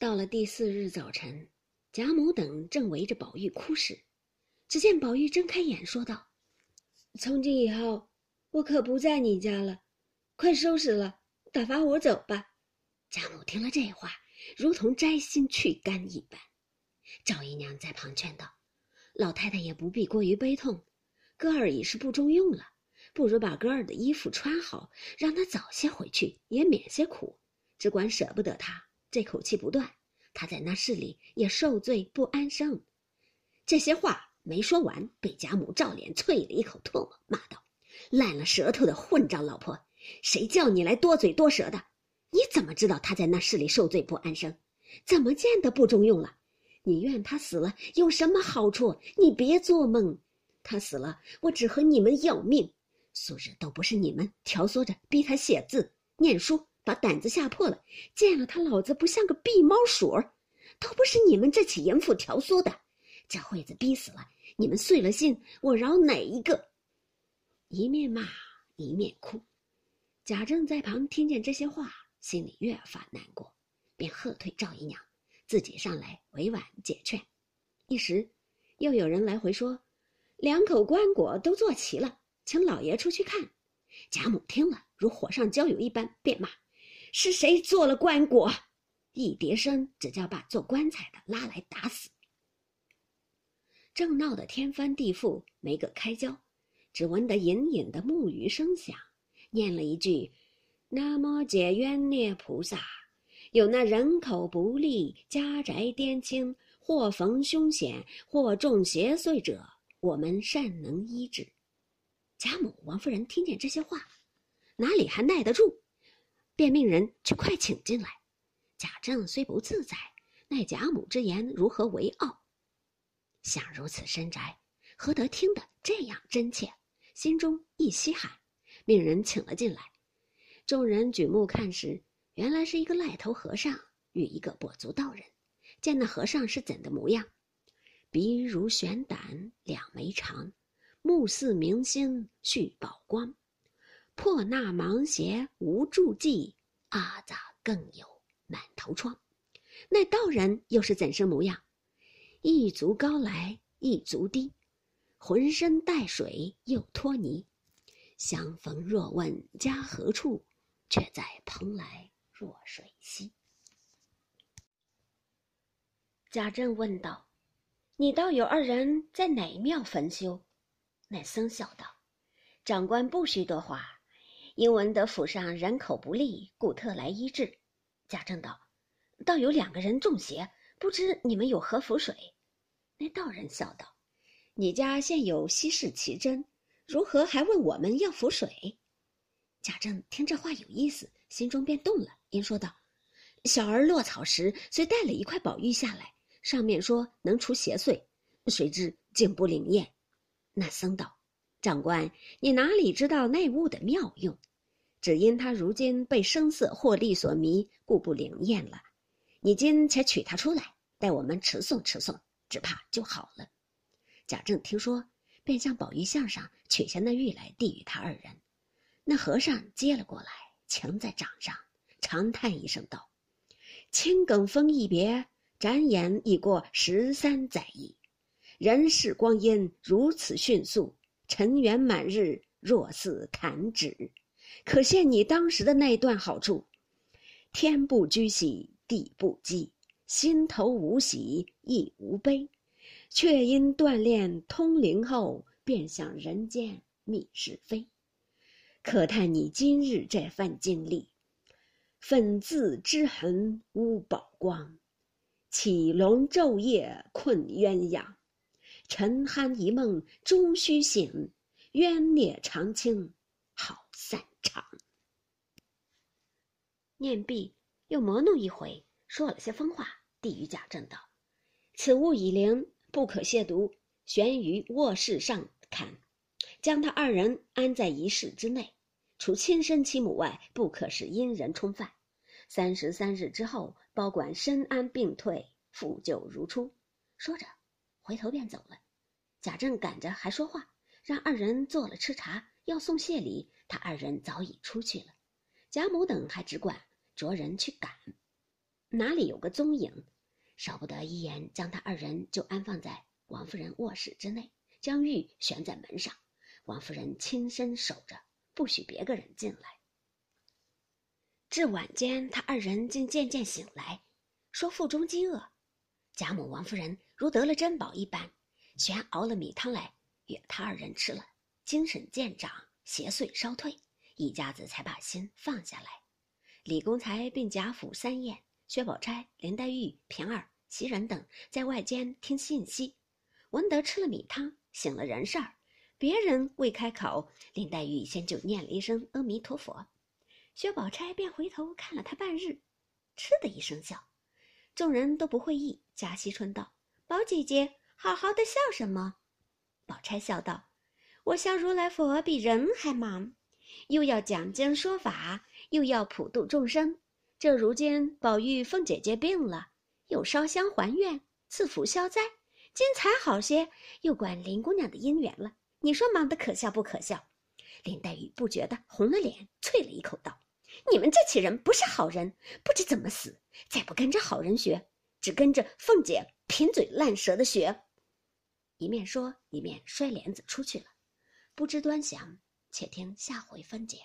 到了第四日早晨，贾母等正围着宝玉哭时，只见宝玉睁开眼，说道：“从今以后，我可不在你家了，快收拾了，打发我走吧。”贾母听了这话，如同摘心去肝一般。赵姨娘在旁劝道：“老太太也不必过于悲痛，哥儿已是不中用了，不如把哥儿的衣服穿好，让他早些回去，也免些苦。只管舍不得他。”这口气不断，他在那室里也受罪不安生。这些话没说完，被贾母照脸啐了一口唾沫，骂道：“烂了舌头的混账老婆！谁叫你来多嘴多舌的？你怎么知道他在那室里受罪不安生？怎么见得不中用了？你怨他死了有什么好处？你别做梦！他死了，我只和你们要命。素日都不是你们挑唆着逼他写字念书。”把胆子吓破了，见了他老子不像个避猫鼠儿，都不是你们这起淫妇挑唆的。这会子逼死了，你们碎了心，我饶哪一个？一面骂一面哭。贾政在旁听见这些话，心里越发难过，便喝退赵姨娘，自己上来委婉解劝。一时，又有人来回说，两口棺椁都做齐了，请老爷出去看。贾母听了，如火上浇油一般，便骂。是谁做了棺椁？一叠声，只叫把做棺材的拉来打死。正闹得天翻地覆，没个开交，只闻得隐隐的木鱼声响，念了一句：“南无解冤孽菩萨。”有那人口不利、家宅颠倾、或逢凶险、或中邪祟者，我们善能医治。贾母、王夫人听见这些话，哪里还耐得住？便命人去快请进来。贾政虽不自在，奈贾母之言如何为傲？想如此深宅，何得听得这样真切？心中一稀罕，命人请了进来。众人举目看时，原来是一个癞头和尚与一个跛足道人。见那和尚是怎的模样？鼻如悬胆，两眉长，目似明星续宝光。破那芒鞋无助迹，阿杂更有满头疮？那道人又是怎生模样？一足高来一足低，浑身带水又脱泥。相逢若问家何处，却在蓬莱若水西。贾政问道：“你道有二人在哪庙焚修？”那僧笑道：“长官不许多话。”因闻得府上人口不利，故特来医治。贾政道：“倒有两个人中邪，不知你们有何符水？”那道人笑道：“你家现有稀世奇珍，如何还问我们要符水？”贾政听这话有意思，心中便动了，因说道：“小儿落草时虽带了一块宝玉下来，上面说能除邪祟，谁知竟不灵验。”那僧道：“长官，你哪里知道内物的妙用？”只因他如今被声色获利所迷，故不灵验了。你今且取他出来，待我们持诵持诵，只怕就好了。贾政听说，便向宝玉像上取下那玉来，递与他二人。那和尚接了过来，擎在掌上，长叹一声道：“青埂峰一别，转眼已过十三载矣。人世光阴如此迅速，尘缘满日，若似弹指。”可见你当时的那段好处，天不居喜，地不饥，心头无喜亦无悲，却因锻炼通灵后，便想人间觅是非。可叹你今日这番经历，粉字之痕无宝光，起龙昼夜困鸳鸯，沉酣一梦终须醒，冤孽长青好散。场念毕，又磨弄一回，说了些疯话，递与贾政道：“此物已灵，不可亵渎，悬于卧室上坎，将他二人安在一室之内，除亲生妻母外，不可使阴人冲犯。三十三日之后，包管身安病退，复旧如初。”说着，回头便走了。贾政赶着还说话，让二人做了吃茶，要送谢礼。他二人早已出去了，贾母等还只管着人去赶。哪里有个踪影，少不得一言将他二人就安放在王夫人卧室之内，将玉悬在门上，王夫人亲身守着，不许别个人进来。至晚间，他二人竟渐渐醒来，说腹中饥饿，贾母、王夫人如得了珍宝一般，旋熬了米汤来与他二人吃了，精神渐长，邪祟稍退，一家子才把心放下来。李公才并贾府三宴。薛宝钗、林黛玉、平儿、袭人等在外间听信息，闻得吃了米汤，醒了人事儿。别人未开口，林黛玉先就念了一声阿弥陀佛，薛宝钗便回头看了他半日，嗤的一声笑。众人都不会意。贾惜春道：“宝姐姐，好好的笑什么？”宝钗笑道：“我笑如来佛比人还忙，又要讲经说法，又要普度众生。”这如今宝玉、凤姐姐病了，又烧香还愿、赐福消灾，今才好些，又管林姑娘的姻缘了。你说忙得可笑不可笑？林黛玉不觉得红了脸，啐了一口道：“你们这起人不是好人，不知怎么死，再不跟着好人学，只跟着凤姐贫嘴烂舌的学。”一面说，一面摔帘子出去了。不知端详，且听下回分解。